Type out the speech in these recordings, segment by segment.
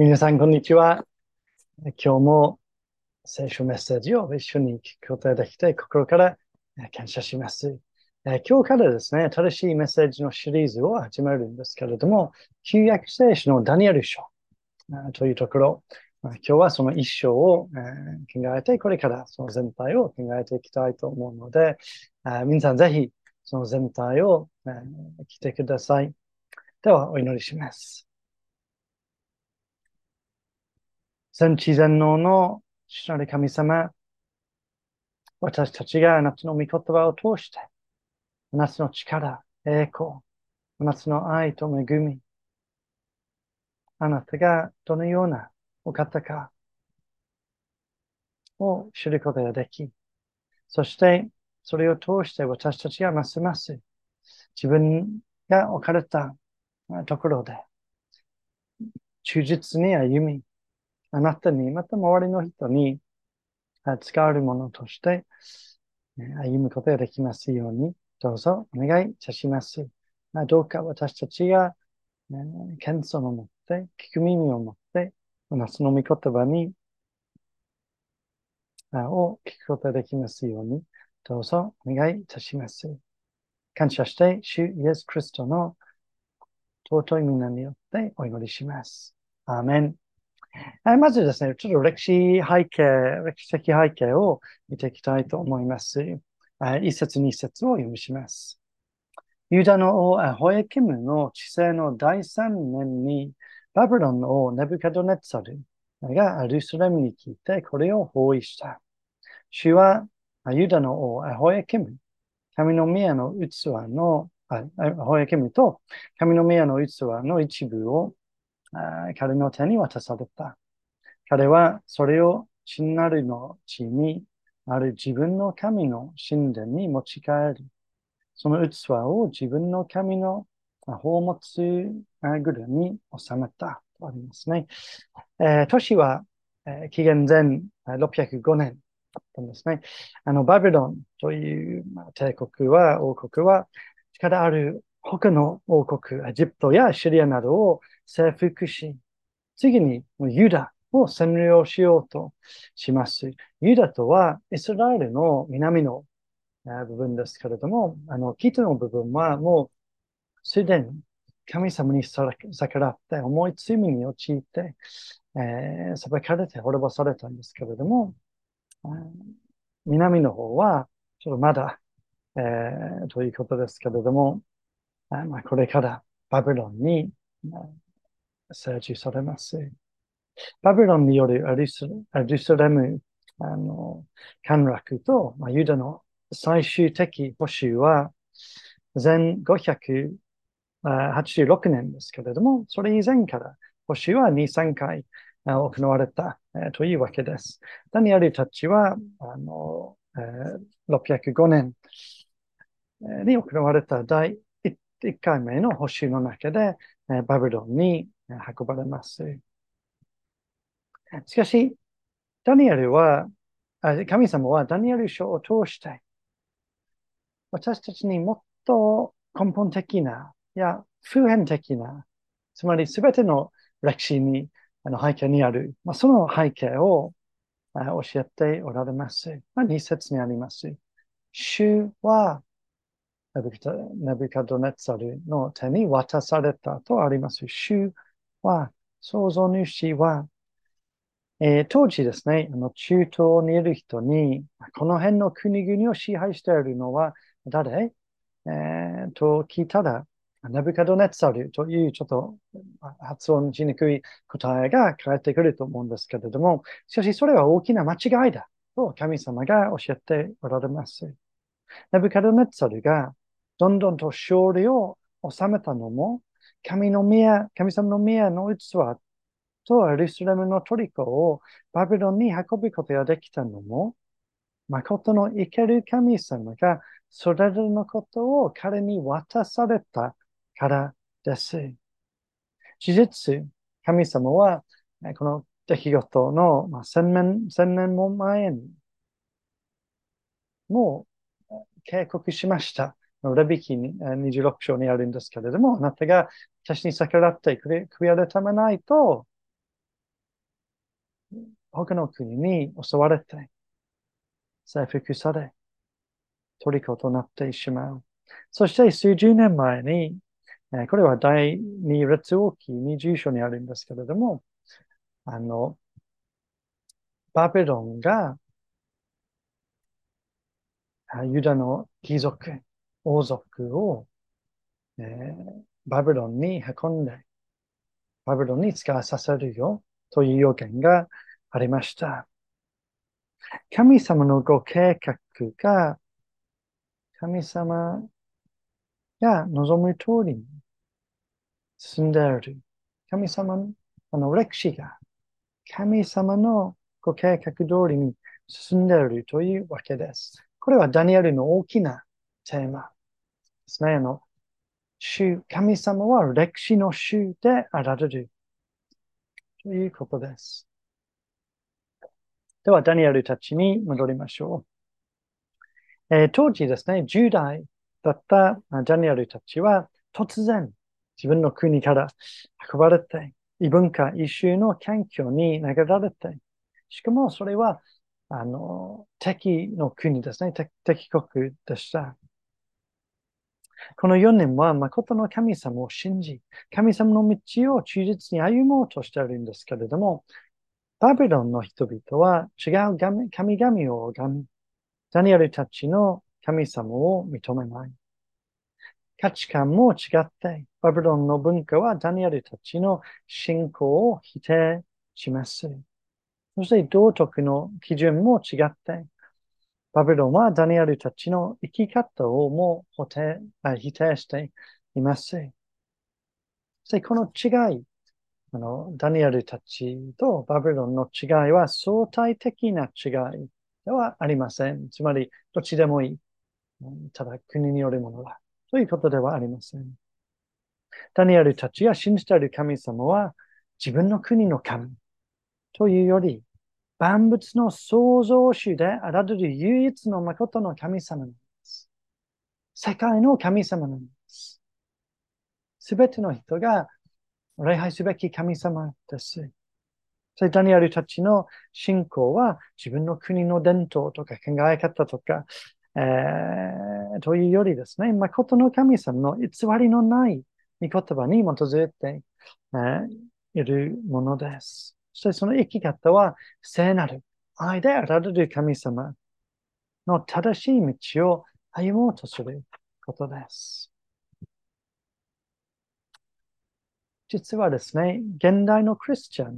皆さん、こんにちは。今日も聖書メッセージを一緒に聞くことができて、心から感謝します。今日からですね、新しいメッセージのシリーズを始めるんですけれども、旧約聖書のダニエル書というところ、今日はその一章を考えて、これからその全体を考えていきたいと思うので、皆さんぜひその全体を来てください。では、お祈りします。全知全能の主なる神様、私たちがあなたの御言葉を通して、あなたの力、栄光、あなたの愛と恵み、あなたがどのようなお方かを知ることができ、そしてそれを通して私たちがますます自分が置かれたところで忠実に歩み、あなたに、また周りの人に使われるものとして歩むことができますように、どうぞお願いいたします。どうか私たちが謙遜を持って、聞く耳を持って、その御言葉に、を聞くことができますように、どうぞお願いいたします。感謝して、主イエス・クリストの尊い皆によってお祈りします。アーメン。えまずですね、ちょっと歴史背景、歴史的背景を見ていきたいと思います。一節二節を読みします。ユダの王ホエキムの治世の第三年に、バブロンの王ネブカドネッツァルがアルスレムに聞いてこれを包囲した。主はユダの王ホエキム、神の宮の器の、ホエキムと神の宮の器の一部を彼の手に渡された。彼はそれを真なるの地にある自分の神の神殿に持ち帰り、その器を自分の神の宝物ぐるに収めたとありますね。えー、都市は、えー、紀元前605年だったんですね。あの、バビロンという、まあ、帝国は、王国は、力ある他の王国、エジプトやシリアなどを征服し、次にユダを占領しようとします。ユダとはイスラエルの南の部分ですけれども、あの、北の部分はもうすでに神様に逆らって重い罪に陥って、えー、裁かれて滅ぼされたんですけれども、南の方はちょっとまだ、えー、ということですけれども、まあ、これからバビロンに成就されます。バビロンによるアリスアルスレムあの陥落と、まあ、ユダの最終的補修は前586年ですけれども、それ以前から補修は2、3回行われた、というわけです。ダニエルたちはあの、605年に行われた第1回目の補修の中で、えバビロンに運ばれます。しかし、ダニエルは、神様はダニエル書を通して、私たちにもっと根本的な、いや普遍的な、つまり全ての歴史に、あの背景にある、まあ、その背景を教えておられます。まあ、2節にあります。主はネブカドネツァルの手に渡されたとあります。主は、創造主は、えー、当時ですね、あの中東にいる人に、この辺の国々を支配しているのは誰、えー、と聞いたら、ネブカドネツァルというちょっと発音しにくい答えが返ってくると思うんですけれども、しかしそれは大きな間違いだと神様が教えておられます。ネブカドネツァルがどんどんと勝利を収めたのも、神の宮、神様の宮の器とエルスレムのトリコをバビロンに運ぶことができたのも、誠の生ける神様がそれらのことを彼に渡されたからです。事実、神様はこの出来事の、千年、千年も前にもう警告しました。レビキ26章にあるんですけれども、あなたが私に逆らって悔やれためないと、他の国に襲われて、征服され、虜となってしまう。そして数十年前に、これは第二列王記20章にあるんですけれども、あの、バベロンがユダの貴族、王族を、えー、バベロンに運んで、バベロンに使わさせるよという要件がありました。神様のご計画が、神様が望む通りに進んでいる。神様のの歴史が、神様のご計画通りに進んでいるというわけです。これはダニエルの大きなテーマですね。あの、主、神様は歴史の主であられるということです。では、ダニエルたちに戻りましょう。えー、当時ですね、10代だったダニエルたちは突然自分の国から運ばれて、異文化、異種の環境に投げられて、しかもそれは、あの、敵の国ですね、敵国でした。この4年は誠の神様を信じ、神様の道を忠実に歩もうとしているんですけれども、バビロンの人々は違う神々を拝み、ダニエルたちの神様を認めない。価値観も違って、バビロンの文化はダニエルたちの信仰を否定します。そして道徳の基準も違って、バビロンはダニエルたちの生き方をも否定否定しています。そしてこの違い、あのダニエルたちとバビロンの違いは相対的な違いではありません。つまり、どっちでもいい。ただ国によるものだ。ということではありません。ダニエルたちが信じている神様は自分の国の神というより万物の創造主であられる唯一の誠の神様なんです。世界の神様なんです。すべての人が礼拝すべき神様です。そダニエルたちの信仰は自分の国の伝統とか考え方とか、えー、というよりですね、誠の神様の偽りのない御言葉に基づいて、えー、いるものです。そしてその生き方は聖なる愛であられる神様の正しい道を歩もうとすることです。実はですね、現代のクリスチャン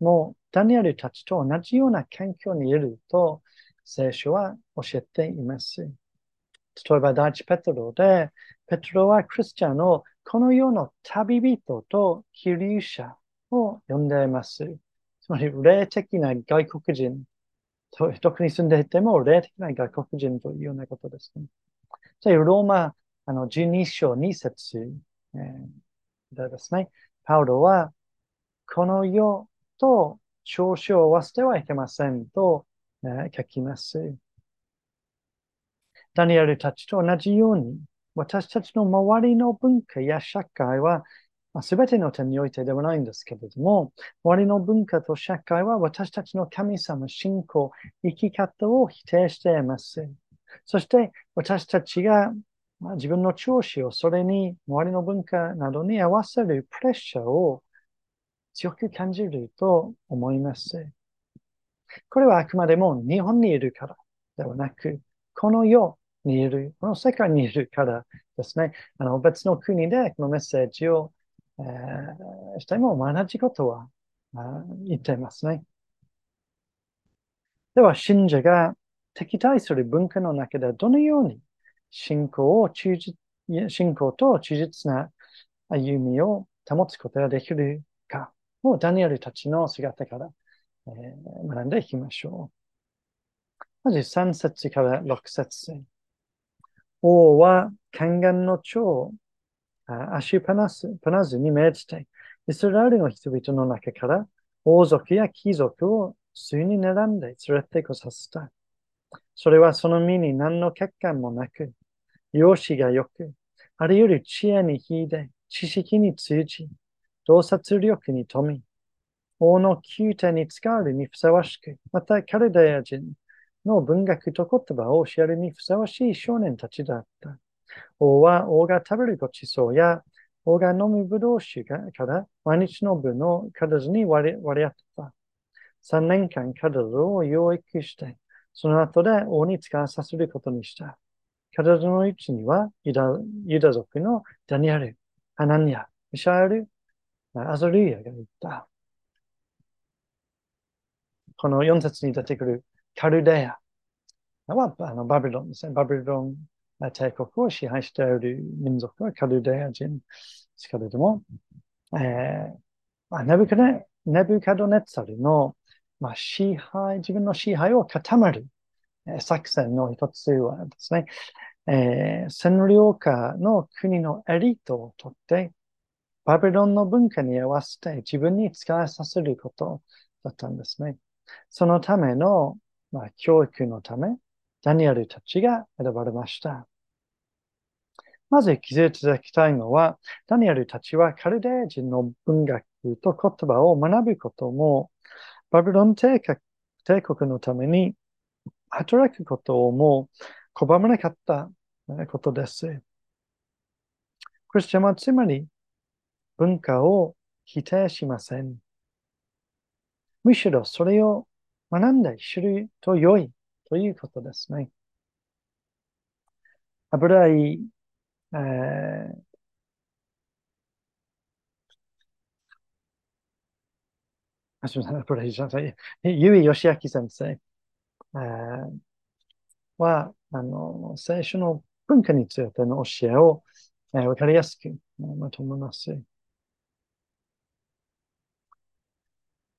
もダニエルたちと同じような環境にいると聖書は教えています。例えば第一ペトロで、ペトロはクリスチャンのこの世の旅人と希流者を呼んでいます。つまり、霊的な外国人と、特に住んでいても、霊的な外国人というようなことですね。じゃあ、ローマあの12章2節、えー、でですね、パウロは、この世と調子を合わせてはいけませんと、えー、書きます。ダニエルたちと同じように、私たちの周りの文化や社会はすべての点においてではないんですけれども、周りの文化と社会は私たちの神様、信仰、生き方を否定しています。そして私たちが自分の調子をそれに周りの文化などに合わせるプレッシャーを強く感じると思います。これはあくまでも日本にいるからではなく、この世にいる、この世界にいるからですね、あの別の国でこのメッセージをえー、しても同じことは言っていますね。では、信者が敵対する文化の中でどのように信仰を忠実信仰と忠実な歩みを保つことができるかをダニエルたちの姿から、えー、学んでいきましょう。まず3節から6節王は宦官の長足パナスパナズに命じて、イスラエルの人々の中から王族や貴族を数に並んで連れてこさせた。それはその身に何の欠陥もなく、容姿が良く、あるより知恵に秀で、知識に通じ、洞察力に富み、王の宮廷に使われるにふさわしく、またカルデア人の文学と言葉を教えるにふさわしい少年たちだった。王は王が食べるごちそうや王が飲むぶどう酒から毎日の分の数に割り割り当てた。3年間数を養育して、その後で王に使わさせることにした。彼女のうちにはユダユダ族のダニエル、アナニア、ミシャエル、アザリアがいた。この4節に出てくるカルデアはあのバビロンですね。バビロン帝国を支配している民族はカルデア人ですけれども、えー、ネブカネネブカドネツァルの、まあ、支配、自分の支配を固める、えー、作戦の一つはですね、えー、占領下の国のエリートをとって、バビロンの文化に合わせて自分に使わさせることだったんですね。そのための、まあ、教育のため、ダニエルたちが選ばれました。まず気づいていただきたいのは、ダニエルたちはカルデー人の文学と言葉を学ぶことも、バビロン帝国のために働くことをもう拒まなかったことです。クリスチャンはつまり文化を否定しません。むしろそれを学んで知ると良いということですね。油井、えー、あ、すみません、油井じゃない、ゆいよしあき先生、えー、は、あの、聖書の文化についての教えを、えー、わかりやすくまとめます。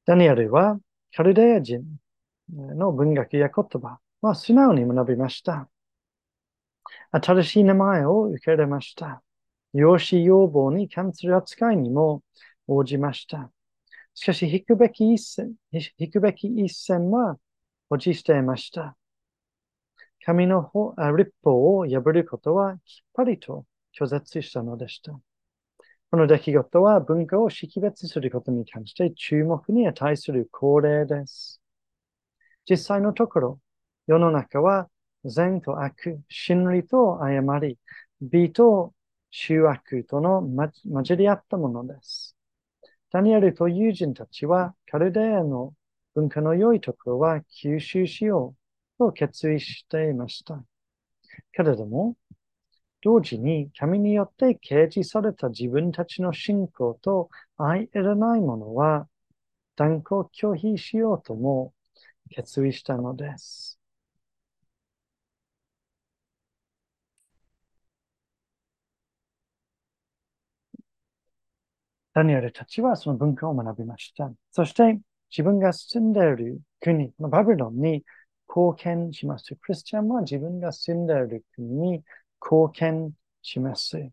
ダニエルはカルデア人の文学や言葉は素直に学びました。新しい名前を受け入れました。養子要望に関する扱いにも応じました。しかし、引くべき一線、引くべき一線は保持していました。神の立法を破ることはきっぱりと拒絶したのでした。この出来事は文化を識別することに関して注目に値する恒例です。実際のところ、世の中は善と悪、真理と誤り、美と醜悪との混じり合ったものです。ダニエルと友人たちはカルデアの文化の良いところは吸収しようと決意していました。けれども、同時に神によって掲示された自分たちの信仰と相入れないものは断固拒否しようとも決意したのです。ダニエルたちはその文化を学びました。そして自分が住んでいる国、バビロンに貢献します。クリスチャンは自分が住んでいる国に貢献します。エ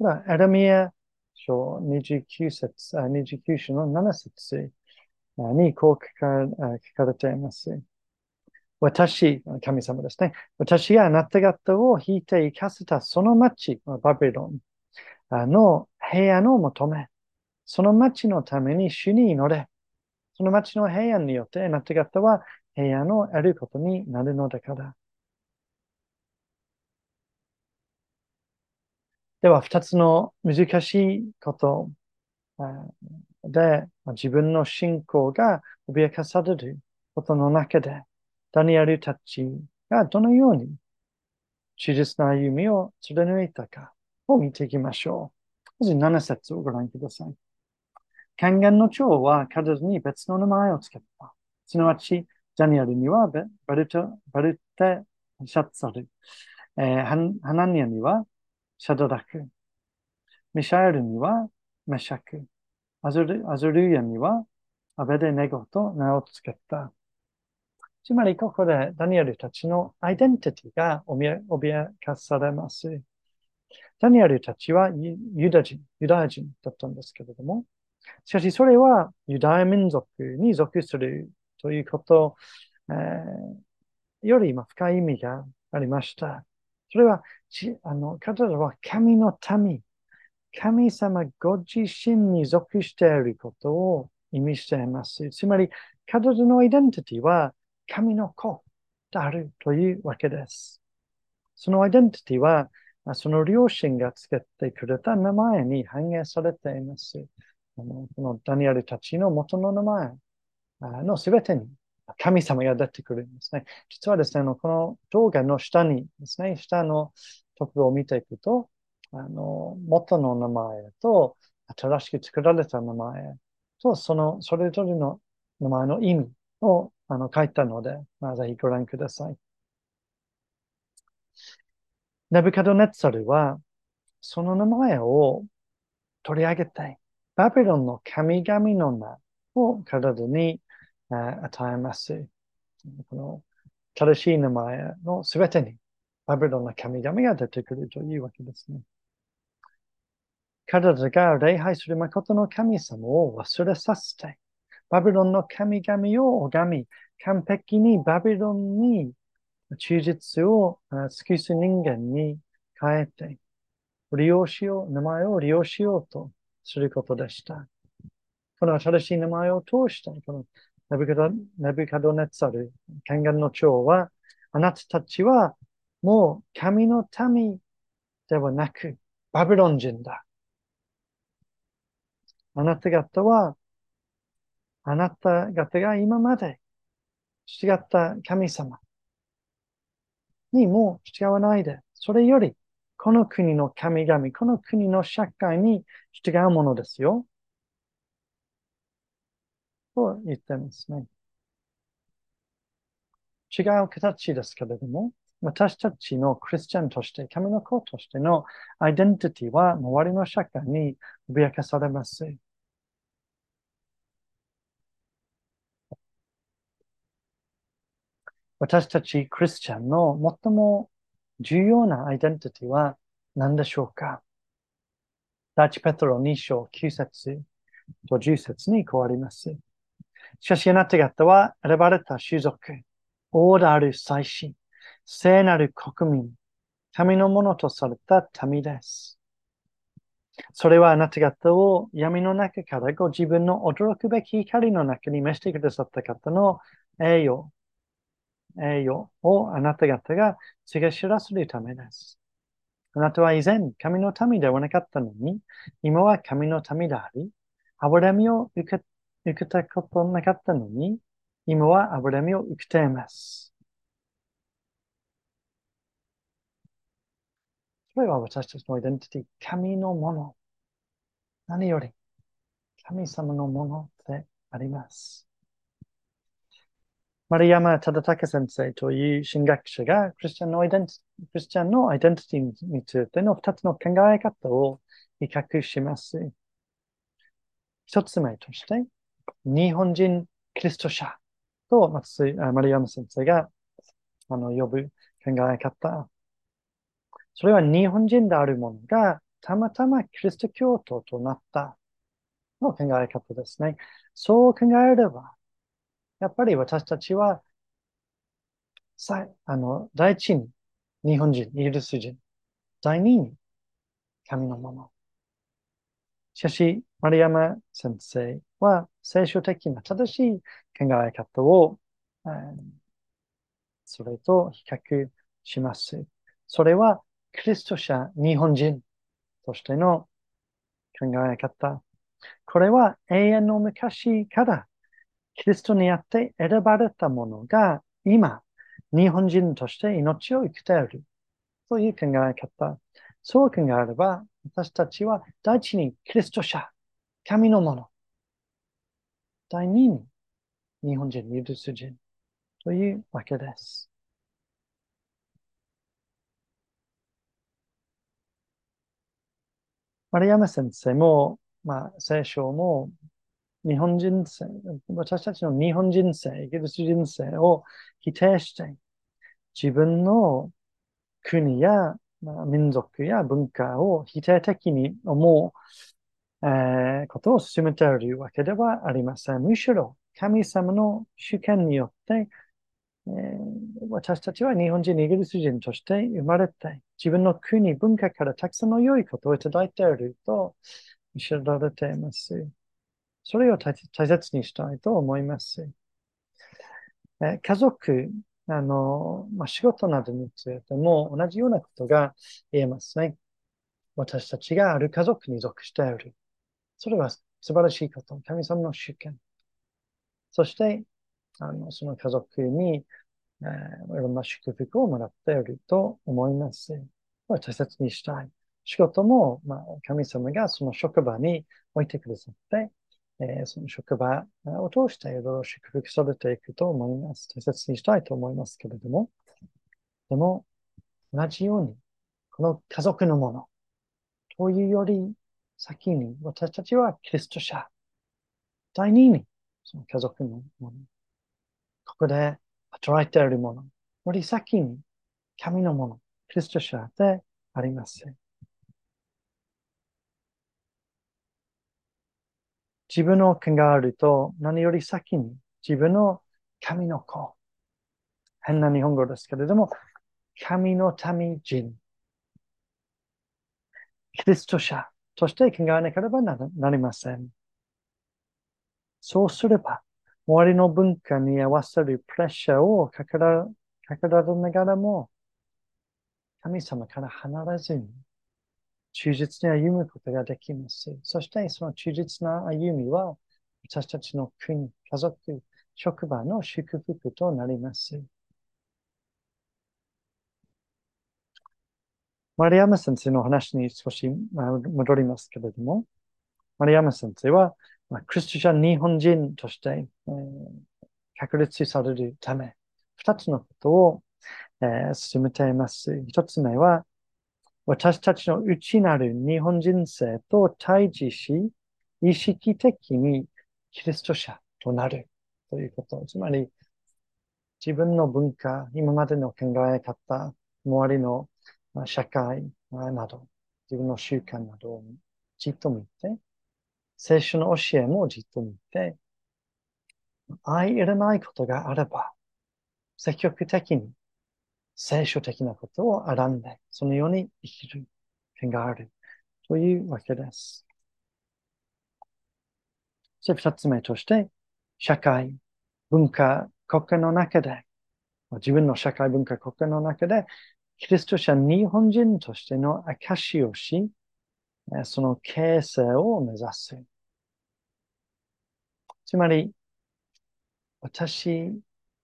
ラミア書29節、29章の7節にこう書かれています。私、神様ですね。私があなた方を引いて生かせたその町、バビロンの平安を求め、その町のために主に祈れ。その町の平安によってあなた方は平安を得ることになるのだから。では、二つの難しいことで、自分の信仰が脅かされることの中で、ダニエルたちがどのように忠実な歩みを貫いたかを見ていきましょう。まず7節をご覧ください。権限の長は彼女に別の名前を付けた。すなわち、ダニエルにはバルトバルテ・シャッツァル、えー、ハナニアにはシャドラク。ミシャエルにはメシャク。アズルアズルヤにはアベデネゴと名を付けた。つまり、ここでダニエルたちのアイデンティティが脅かされます。ダニエルたちはユダ人、ユダヤ人だったんですけれども、しかしそれはユダヤ民族に属するということ、えー、より深い意味がありました。それは、あの、彼らは神の民、神様ご自身に属していることを意味しています。つまり、彼女のアイデンティティは神の子であるというわけです。そのアイデンティティは、その両親がつけてくれた名前に反映されています。あのこのダニエルたちの元の名前のすべてに神様が出てくるんですね。実はですね、この動画の下にですね、下のところを見ていくと、あの元の名前と新しく作られた名前と、そのそれぞれの名前の意味をあの書いたので、まあ、ぜひご覧ください。ネブカドネッツァルは、その名前を取り上げて、バビロンの神々の名を体にえ与えます。この正しい名前のすべてにバビロンの神々が出てくるというわけですね。彼らが礼拝する誠の神様を忘れさせて、バビロンの神々を拝み、完璧にバビロンに忠実を尽くす人間に変えて、利用しよう、名前を利用しようとすることでした。この新しい名前を通して、このネブカドネブカドネツァル、権限の長は、あなたたちはもう神の民ではなく、バビロン人だ。あなた方は、あなた方が今まで違った神様にも従わないで、それより、この国の神々、この国の社会に従うものですよ。と言ってますね。違う形ですけれども、私たちのクリスチャンとして、神の子としてのアイデンティティは周りの社会に脅かされます。私たちクリスチャンの最も重要なアイデンティティは何でしょうか？第一ペトロ2章9節と10節に変わります。しかしあなた方は選ばれた種族、王である祭司、聖なる国民、神のものとされた民です。それはあなた方を闇の中からご自分の驚くべき光の中に召してくださった方の栄誉、栄誉をあなた方が告げ知らせるためです。あなたは以前神の民ではなかったのに、今は神の民であり、脂身を受け受けたことなかったのに、今は脂身を受けています。それは私たちのアイデンティティ、神のもの。何より、神様のものであります。マリアマ・タダタケ先生という神学者がクリスチャンのアイデンティクリスチャンのアイデンティティについての二つの考え方を比較します。一つ目として、日本人キリスト者と松マリアム先生があの呼ぶ考え方。それは日本人であるものがたまたまキリスト教徒となったの考え方ですね。そう考えれば、やっぱり私たちは、さあの第一に日本人、イギリス人、第二に神のもの。しかし、丸山先生は聖書的な正しい考え方を、それと比較します。それは、キリスト者日本人としての考え方。これは永遠の昔からキリストにあって選ばれたものが今、日本人として命を生きているという考え方。そう考えれば、私たちは第一にキリスト者、神のもの。第二に日本人、ユダス人というわけです。丸山先生も、まあ、聖書も日本人生、私たちの日本人生、イギリス人生を否定して、自分の国やまあ、民族や文化を否定的に思う、えー、ことを進めているわけではありません。むしろ神様の主権によって、えー、私たちは日本人、イギリス人として生まれて、自分の国、文化からたくさんの良いことをいただいていると知られています。それを大切にしたいと思います。え家族、あの、まあ、仕事などについても同じようなことが言えますね。私たちがある家族に属している。それは素晴らしいこと。神様の主権。そして、あの、その家族に、えー、いろんな祝福をもらっていると思います。大切にしたい。仕事も、まあ、神様がその職場に置いてくださって、えー、その職場を通していろいろ祝福されていくと思います。大切にしたいと思いますけれども、でも、同じように、この家族のものというより先に、私たちはキリスト者。第二に、その家族のもの。ここで働いているもの。より先に、神のもの、キリスト者であります。自分の考えると、何より先に自分の神の子。変な日本語ですけれども、神の民人。キリスト者として考えなければなりません。そうすれば、周りの文化に合わせるプレッシャーをかけらかけられながらも、神様から離れずに忠実に歩むことができます。そしてその忠実な歩みは私たちの国、家族、職場の祝福となります。マリアム先生の話に少し戻りますけれども、マリアム先生は、まあ、クリスチャン日本人として、えー、確立されるため、二つのことを、えー、進めています。一つ目は、私たちの内なる日本人性と対峙し、意識的にキリスト者となるということ。つまり、自分の文化、今までの考え方、周りの社会など、自分の習慣などをじっと見て、聖書の教えもじっと見て、相入れないことがあれば、積極的に聖書的なことを選んで、そのように生きる点があるというわけです。そして二つ目として、社会、文化、国家の中で、自分の社会文化国家の中で、キリスト者日本人としての証しをし、その形成を目指す。つまり、私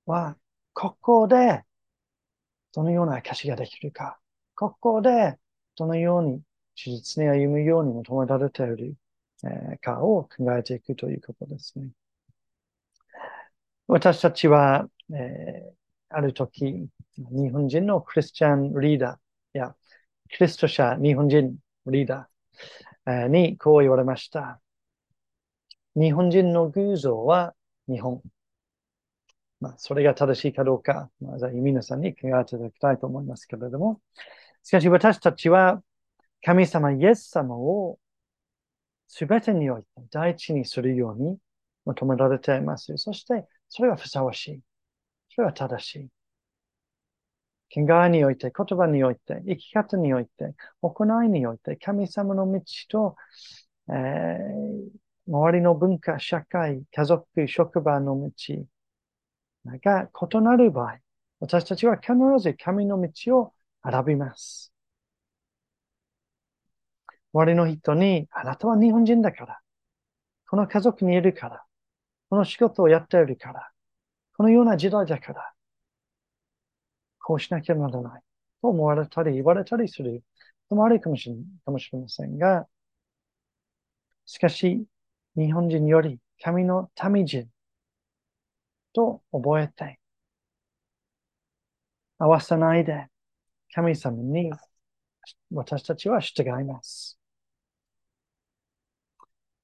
はここでどのような証ができるか、ここでどのように手術に歩むように求められているかを考えていくということですね。私たちは、えー、ある時、日本人のクリスチャンリーダーや、キリスト者日本人リーダーにこう言われました。日本人の偶像は日本。まあ、それが正しいかどうか、まあ、皆さんに考えていただきたいと思いますけれども、しかし私たちは神様イエス様をすべてにおいて第一にするように求められています。そして、それはふさわしい。それは正しい。考えにおいて、言葉において、生き方において、行いにおいて、神様の道と、えー、周りの文化、社会、家族、職場の道、が異なる場合、私たちは必ず神の道を選びます。周りの人に、あなたは日本人だから、この家族にいるから、この仕事をやっているから、このような時代だから、こうしなきゃならないと思われたり言われたりすることもあるかもしれかもしれませんが、しかし、日本人より神の民人と覚えて、合わせないで、神様に私たちは従います。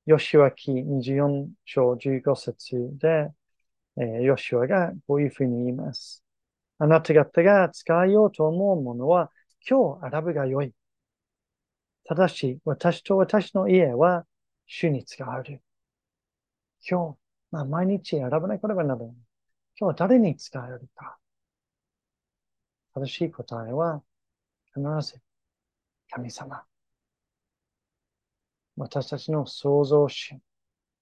ヨシュア記24章15節で、えー、ヨシュアがこういうふうに言います。あなた方が使いようと思うものは今日選ぶがよい。ただし、私と私の家は主に使われる。今日、まあ、毎日選ばなければならない。今日は誰に使えるか。正しい答えは、必ず神様。私たちの創造主、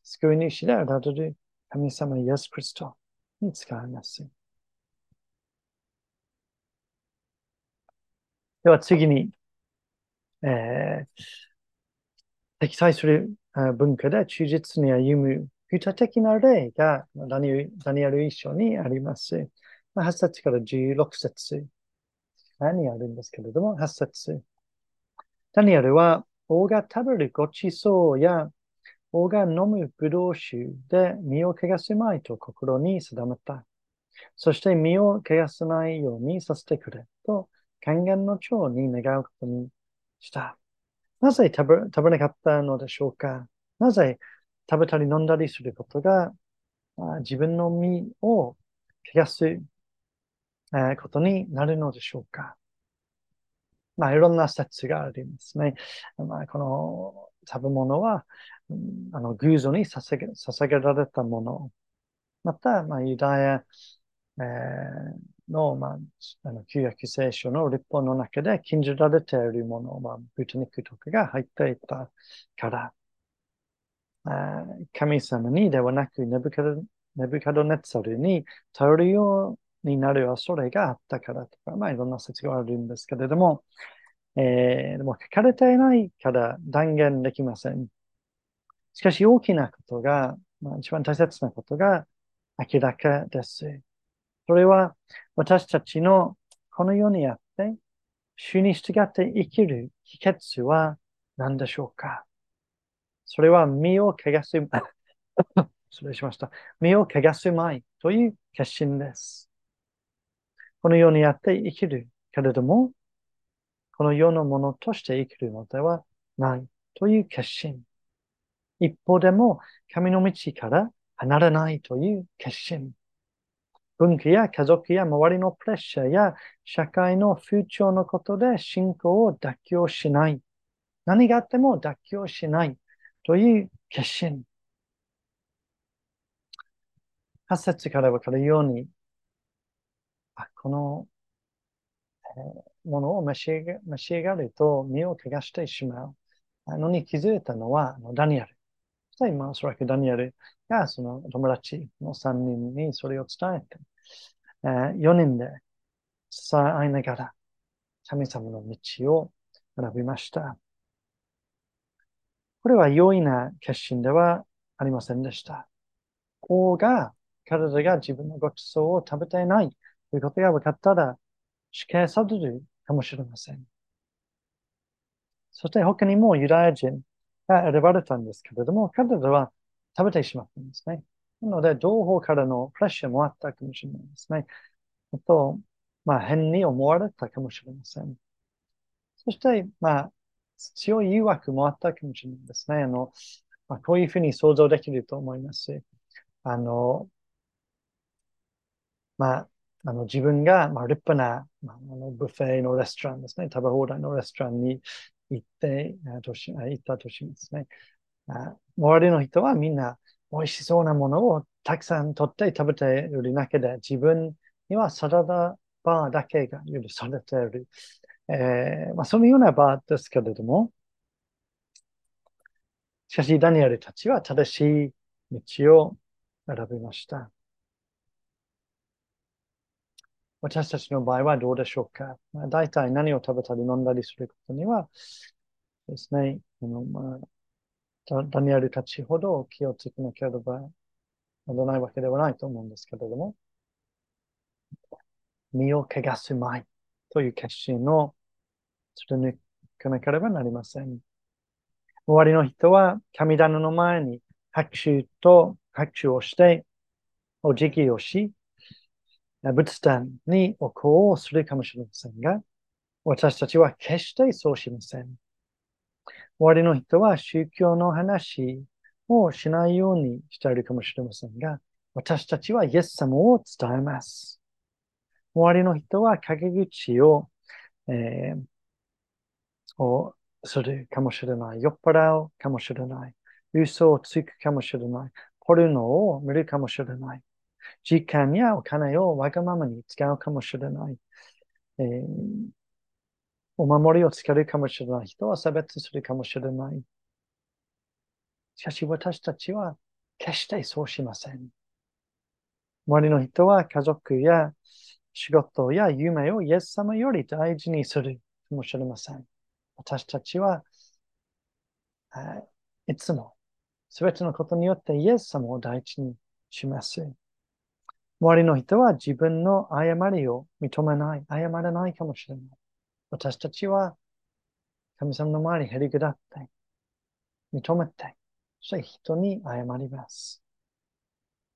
救い主であられる神様イエス・クリストに使われます。では次に、えー、適載する文化で忠実に歩む具体的な例がダニエル一章にあります。8節から16節にあるんですけれども、8節ダニエルは王が食べるごちそうや王が飲むブドウ酒で身を汚すまいと心に定めた。そして身を汚さないようにさせてくれと還元の長に願うことにした。なぜ食べ食べなかったのでしょうか？なぜ食べたり飲んだりすることが自分の身を汚すことになるのでしょうか？まあ、いろんな説がありますね。まあ、この食べ物は、あの、偶像に捧げ捧げられたもの。また、まあ、ユダヤ、えー、の、まあ、あの旧約聖書の立法の中で禁じられているもの、まあ、豚肉とかが入っていたから、あ神様にではなくネブカドネブカドネツァルに頼るようになる恐れがあったからとか、まあいろんな説があるんですけれども、えー、でも書かれていないから断言できません。しかし大きなことが、まあ、一番大切なことが明らかです。それは私たちのこの世にあって、主に従って生きる秘訣は何でしょうか？それは身を汚す、失礼しました。身を汚すまいという決心です。この世にあって生きるけれども、この世のものとして生きるのではないという決心。一方でも神の道から離れないという決心。文化や家族や周りのプレッシャーや社会の風潮のことで信仰を妥協しない。何があっても妥協しない。という決心。8節からわかるように、あこの、えー、ものを召し上がると身を汚してしまう。のに気づいたのはダニエル。そして今、おそらくダニエルがその友達の3人にそれを伝えて、えー、4人で支え合いながら神様の道を選びました。これは容易な決心ではありませんでした。王が、彼らが自分のごちそうを食べていないということが分かったら、死刑されるかもしれません。そして他にもユダヤ人が選ばれたんですけれども、彼らは食べてしまったんですね。なので、同胞からのプレッシャーもあったかもしれないですね。あと、まあ、変に思われたかもしれません。そして、まあ、強い誘惑もあったかもしれないですね。あの、まあ、こういうふうに想像できると思います。あの、まあ、あの自分が、まあ、立派な、まあ、あのブッフェのレストランですね、食べ放題のレストランに行ってとし行ったとしますね。あ周りの人はみんな美味しそうなものをたくさん取って食べているだけで、自分にはサラダバーだけが許されている。えー、まあ、そのような場ですけれども、しかし、ダニエルたちは正しい道を選びました。私たちの場合はどうでしょうか、まあ、大体何を食べたり飲んだりすることにはですね、あのまあ、ダニエルたちほど気をつけなければならないわけではないと思うんですけれども、身を汚すまいという決心を貫かなければなりません。終わりの人は神棚の前に拍手と拍手をして、お辞儀をし、仏壇にお香をするかもしれませんが、私たちは決してそうしません。終わりの人は宗教の話をしないようにしているかもしれませんが、私たちはイエス様を伝えます。終わりの人は陰口を、えー、をするかもしれない。酔っ払うかもしれない。嘘をつくかもしれない。ポルノを見るかもしれない。時間やお金をわがままに使うかもしれない。えー、お守りをつけるかもしれない。人は差別するかもしれない。しかし私たちは決してそうしません。周りの人は家族や仕事や夢をイエス様より大事にするかもしれません。私たちは、いつもすべてのことによってイエス様を大事にします。周りの人は自分の誤りを認めない、謝らないかもしれない。私たちは神様の前にへりくだって、認めて、そして人に謝ります。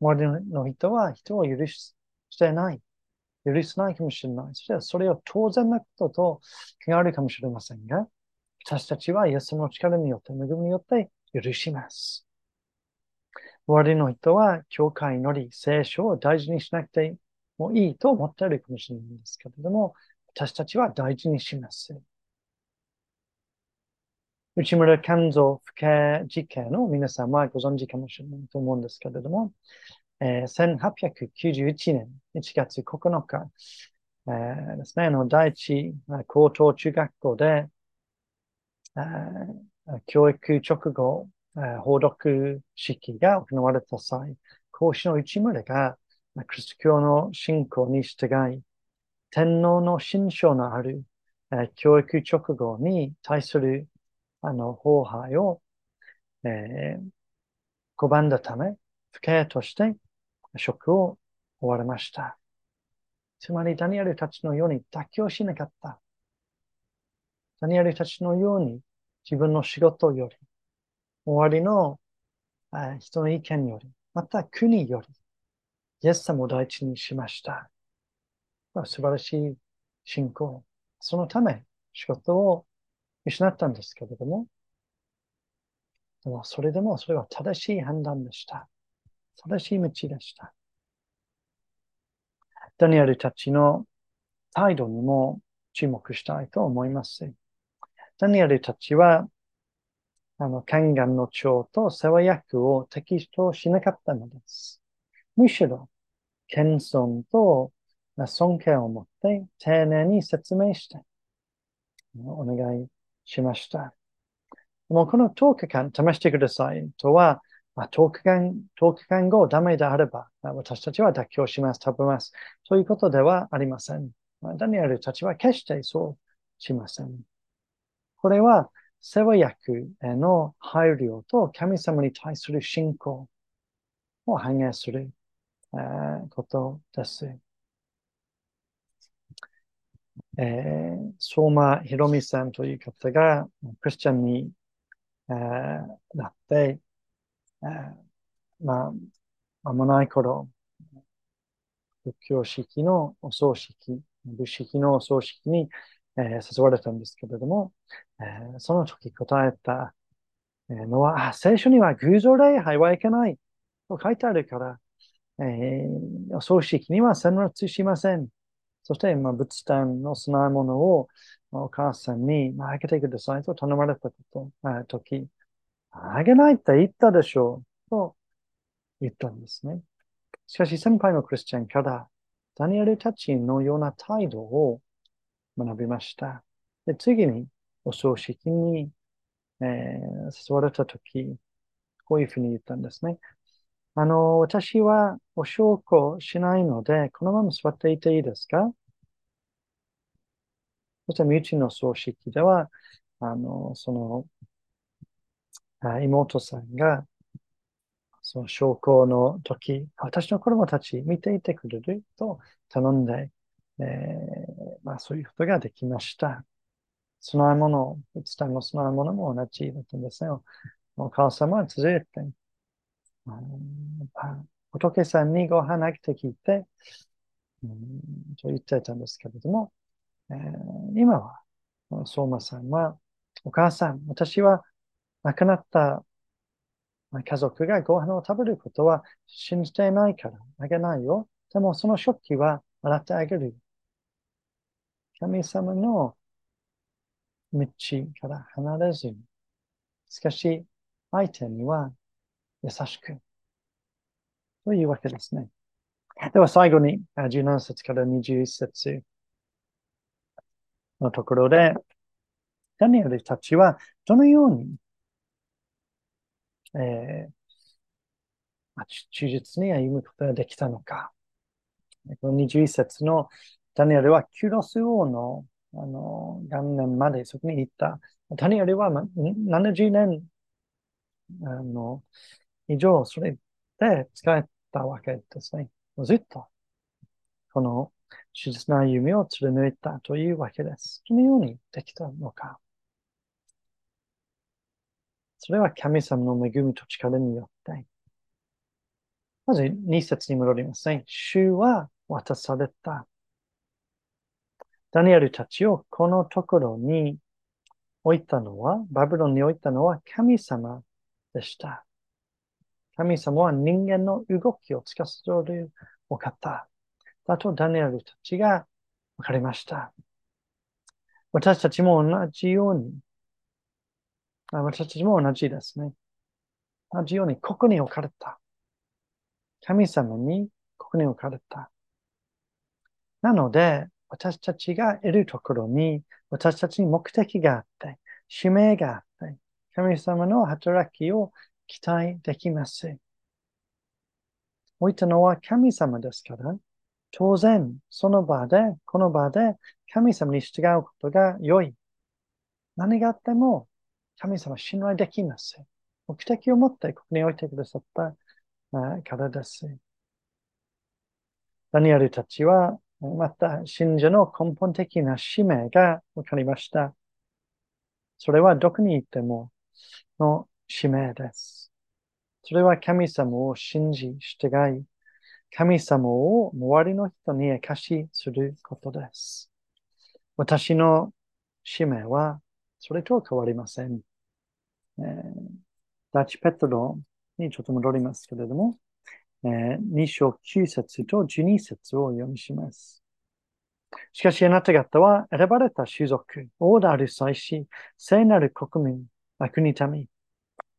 周りの人は人を許してない。許せないかもしれない。そしてそれを当然なことと考えるかもしれませんが、私たちはイエスの力によって、恵みによって許します。周りの人は教会のり、聖書を大事にしなくてもいいと思っているかもしれないんですけれども、私たちは大事にします。内村勘三不敬事件を皆さんはご存知かもしれないと思うんですけれども、えー、1891年1月9日、えー、ですね、の第一高等中学校で、えー、教育直後、報読式が行われた際、講師の内村が、クリスト教の信仰に従い、天皇の心象のある、え、教育直後に対するあの法配を、えー、拒んだため、不敬として職を追われました。つまり、ダニエルたちのように妥協しなかった。ダニエルたちのように自分の仕事より、終わりの人の意見より、また国より、イエス様を第一にしました。素晴らしい信仰。そのため、仕事を失ったんですけれども、でもそれでもそれは正しい判断でした。正しい道でした。ダニエルたちの態度にも注目したいと思います。ダニエルたちは、あの、宦官の長と世話役を敵としなかったのです。むしろ、謙遜と尊敬を持って丁寧に説明してお願いしました。もうこの10日間試してくださいとは、まあ、10日間、10日間後ダメであれば、私たちは妥協します、食べます。そういうことではありません。ダニエルたちは決してそうしません。これは、世話役への配慮と神様に対する信仰を反映する、ことです。えー、相馬ひろみさんという方がクリスチャンに、えー、なって、えー、まあ、間もない頃、仏教式のお葬式、仏式のお葬式に、え、誘われたんですけれども、え、その時答えたのは、聖書には偶像礼拝はいけないと書いてあるから、えー、お葬式には戦慄しません。そして、まあ、仏壇の供え物をお母さんに、まあ、あげてくださいと頼まれたこと、あ時、あげないって言ったでしょうと言ったんですね。しかし、先輩のクリスチャンから、ダニエルたちのような態度を学びました。で次に、お葬式に、えー、誘われたとき、こういうふうに言ったんですね。あの、私はお証拠しないので、このまま座っていていいですか？そして、身内の葬式では、あの、その、妹さんが、その証拠の時、私の子供たち見ていてくれると頼んで、えー、まあそういうことができました。供え物、伝えの供え物も同じだったんですよ。お母様は続いて、仏さんにご飯あげて聞いて、うん、と言ってたんですけれども、えー、今は、相馬さんは、お母さん、私は亡くなった家族がご飯を食べることは信じていないからあげないよ。でもその食器は洗ってあげるよ。神様の道から離れず、しかし相手には優しく。というわけですね。では最後に17節から21節のところで、ダニエルたちはどのように、え忠実に歩むことができたのか。この21節のダニエルはキュロス王のあの元年までそこに行った。ダニエルは70年あの以上それで使えたわけですね。ずっとこの手術な歩みを貫いたというわけです。どのようにできたのか。それは神様の恵みと力によって。まず、2節に戻りますね。主は渡された。ダニエルたちをこのところに置いたのは、バブロンに置いたのは神様でした。神様は人間の動きを司るお方。だとダニエルたちが分かりました。私たちも同じように、私たちも同じですね。同じようにここに置かれた。神様にここに置かれた。なので、私たちがいるところに、私たちに目的があって、使命があって、神様の働きを期待できます。置いたのは神様ですから、当然、その場で、この場で神様に従うことが良い。何があっても神様信頼できます。目的を持ってここに置いてくださったからです。ダニエルたちは、また信者の根本的な使命が分かりました。それはどこに行ってもの使命です。それは神様を信じ、従い、神様を周りの人に明かしすることです。私の使命はそれと変わりません。えー、ダチペトロにちょっと戻りますけれども、えー、2章9節と12節を読みします。しかしあなた方は選ばれた種族、王である祭司、聖なる国民、国民、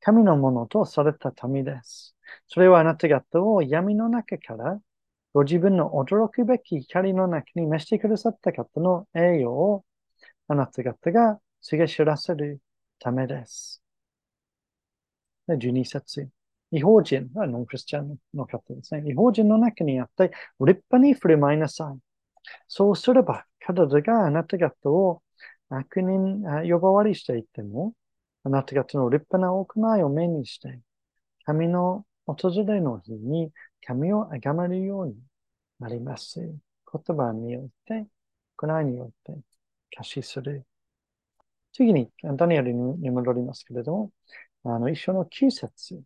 神のものとされた民です。それはあなた方を闇の中からご自分の驚くべき光の中に召してくださった方の栄誉をあなた方が告げ知らせるためです。12節。違法人はノンクリスチャンの方ですね。違法人の中にあって立派に振る舞いなさい。そうすれば、彼らがあなた方を悪人呼ばわりしていても、あなた方の立派な行いを目にして、神の訪れの日に神を崇めるようになります。言葉によって、行いによって可視する。次に、ダニエルに戻りますけれども、あの、一緒の9節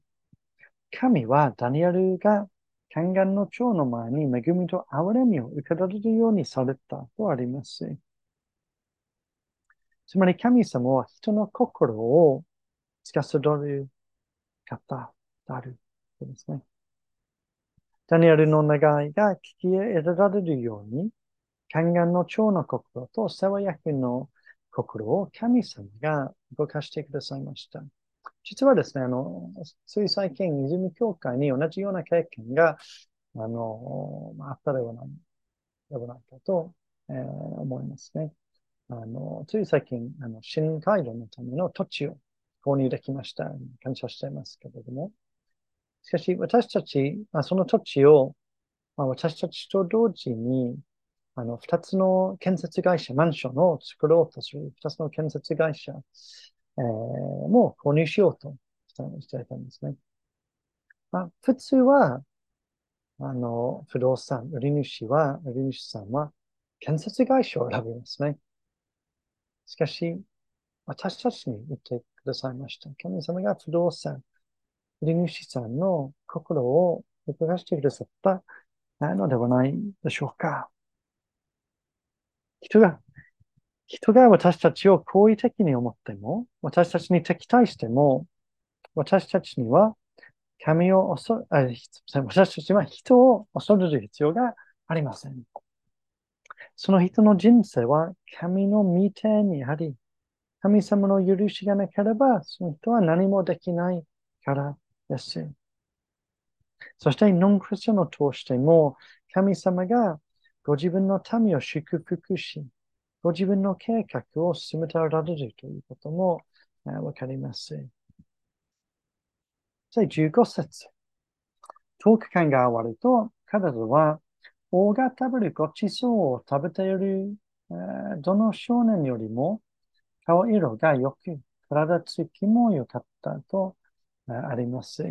神はダニエルが宦官の長の前に恵みと憐れみを受けられるようにされたとあります。つまり神様は人の心を司る方である。そうですね。ダニエルの願いが聞き得られるように、宦官の長の心と世話役の心を神様が動かしてくださいました。実はですね、あの、つい最近、泉教会に同じような経験が、あの、あったではない、ではないかと、えー、思いますね。あの、つい最近、あの、新街道のための土地を購入できました。感謝していますけれども、しかし、私たち、まあ、その土地を、まあ、私たちと同時に、あの、二つの建設会社、マンションを作ろうとする二つの建設会社、えー、も購入しようとしたしていたんですね。まあ、普通は、あの、不動産、売り主は、売り主さんは、建設会社を選びますね。しかし、私たちに言ってくださいました。神様が不動産、売り主さんの心を動かしてくださったのではないでしょうか。人が、人が私たちを好意的に思っても、私たちに敵対しても、私たちには神を恐る、私たちは人を恐れる必要がありません。その人の人生は神の御手にあり、神様の許しがなければ、その人は何もできないからです。そして、ノンクリスチャンを通しても、神様がご自分の民を祝福し、ご自分の計画を進めておられるということもわかります。第15節。遠く感が終わると、彼らは、王が食べるごちそうを食べている、どの少年よりも顔色が良く、体つきも良かったと、あります。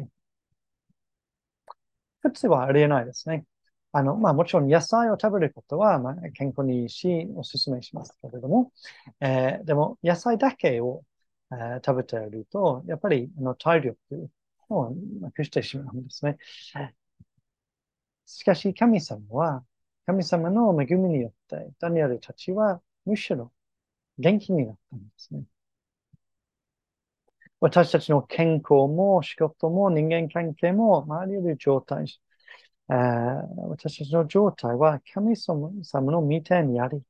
普通はありえないですね。あの、まあもちろん野菜を食べることは、まあ、健康にいいし、お勧めしますけれども、えー、でも野菜だけを、えー、食べていると、やっぱりあの体力をなくしてしまうんですね。しかし神様は、神様の恵みによって、ダニエルたちはむしろ元気になったんですね。私たちの健康も仕事も人間関係も周りよる状態、えー、私たちの状態は神様の御手にあり、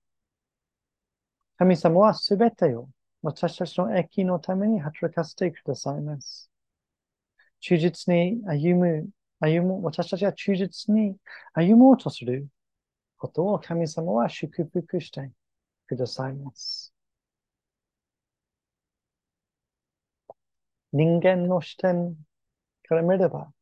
神様はすべてを私たちの益のために働かせてくださいます。忠実に歩む、歩む、私たちは忠実に歩もうとすることを神様は祝福してくださいます。人間の視点から見れば、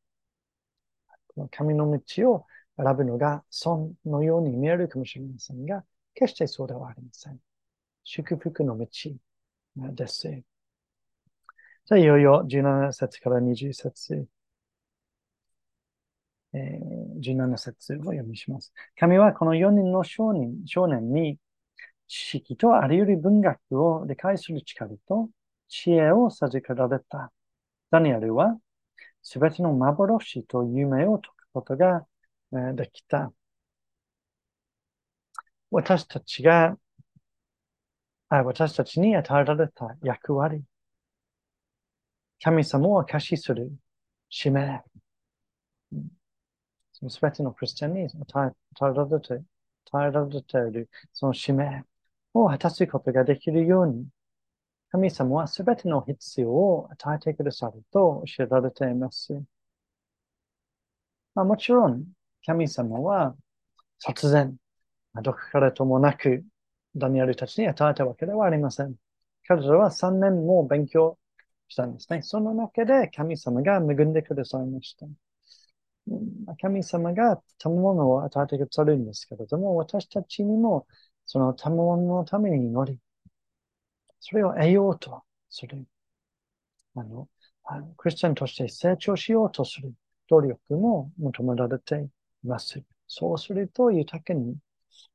神の道を選ぶのが損のように見えるかもしれませんが、決してそうではありません。祝福の道です。じゃあ、いよいよ17節から20節、えー、17節を読みします。神はこの4人の少年少年に知識とあらゆる文学を理解する力と知恵を授けられた。ダニエルは、すべての幻と夢を解くことができた。私たちが、私たちに与えられた役割、神様を可視する使命、すべてのクリスチャンに与えられて、与えられているその使命を果たすことができるように、神様はすべての必要を与えてくださると教えられています。まあ、もちろん、神様は突然、どこからともなく、ダニエルたちに与えたわけではありません。彼らは3年も勉強したんですね。その中で神様が恵んでくださいました。神様が賜物を与えてくださるんですけれども、私たちにもその賜物のために祈り、それを得ようとする。あの、あのクリスチャンとして成長しようとする努力も求められています。そうすると豊かに、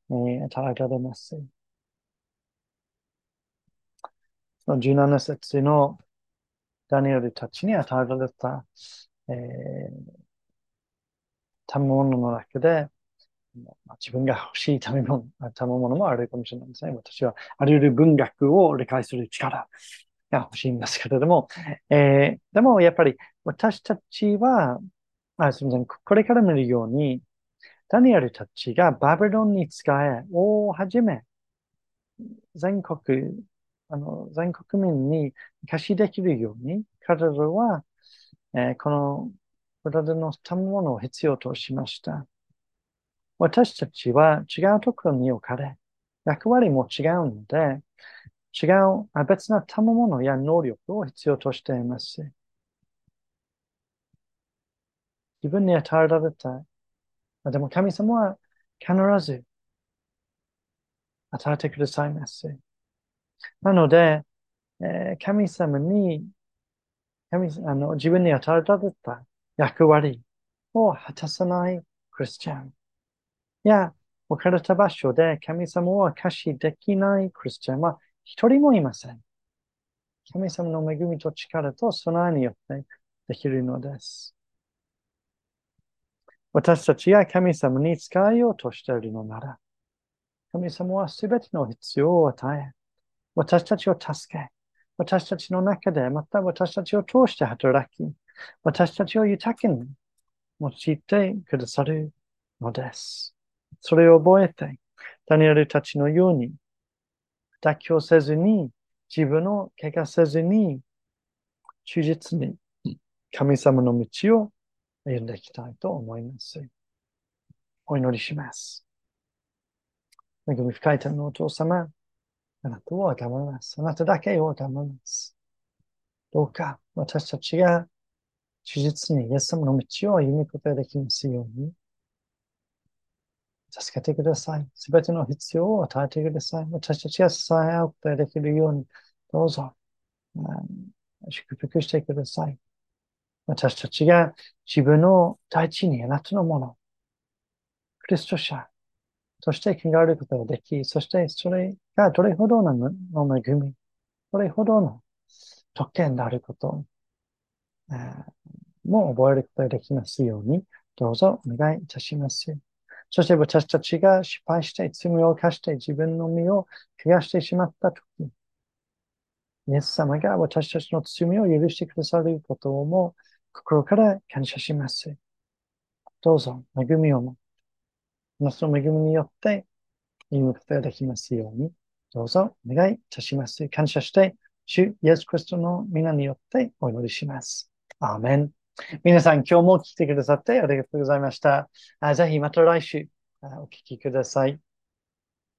えー、与えられます。その17節のダニエルたちに与えられた、えー、賜物の中で、自分が欲しい食べ物、食べ物もあるかもしれないですね。私はあらゆる文学を理解する力が欲しいんですけれども、えー、でもやっぱり私たちは、あすみません、これから見るように、ダニエルたちがバビロンに使え、をはじめ、全国、あの、全国民に貸しできるように、彼らは、えー、この、これらの賜物を必要としました。私たちは違うところに置かれ、役割も違うので、違う別な賜物や能力を必要としています。自分に与えられた。でも神様は必ず与えてくださいます。なので、えー、神様に神あの自分に与えられた役割を果たさないクリスチャン。いや、置かれた場所で神様を貸しできないクリスチャンは一人もいません。神様の恵みと力と備えによってできるのです。私たちが神様に使えようとしているのなら、神様はすべての必要を与え、私たちを助け、私たちの中で、また私たちを通して働き、私たちを豊かに用いてくださるのです。それを覚えて、ダニエルたちのように、妥協せずに、自分を怪我せずに、忠実に神様の道を歩んでいきたいと思います。お祈りします。恵み深い天のお父様、あなたを崇めます。あなただけを崇めます。どうか私たちが手術にイエス様の道を歩むことができますように、助けてください。すべての必要を与えてください。私たちが支え合うことができるように、どうぞ、祝福してください。私たちが自分の大地にあなたのもの、クリスト者として考えることができ、そしてそれがどれほどの恵み、どれほどの特権であることも覚えることができますように、どうぞお願いいたします。そして私たちが失敗して罪を犯して自分の身を怪我してしまったとき、イエス様が私たちの罪を許してくださることをも心から感謝します。どうぞ恵みをも、その恵みによって歩むことができますように、どうぞお願いいたします。感謝して、主イエス・クリストの皆によってお祈りします。アーメン。皆さん、今日も来てくださってありがとうございました。ぜひまた来週お聞きください。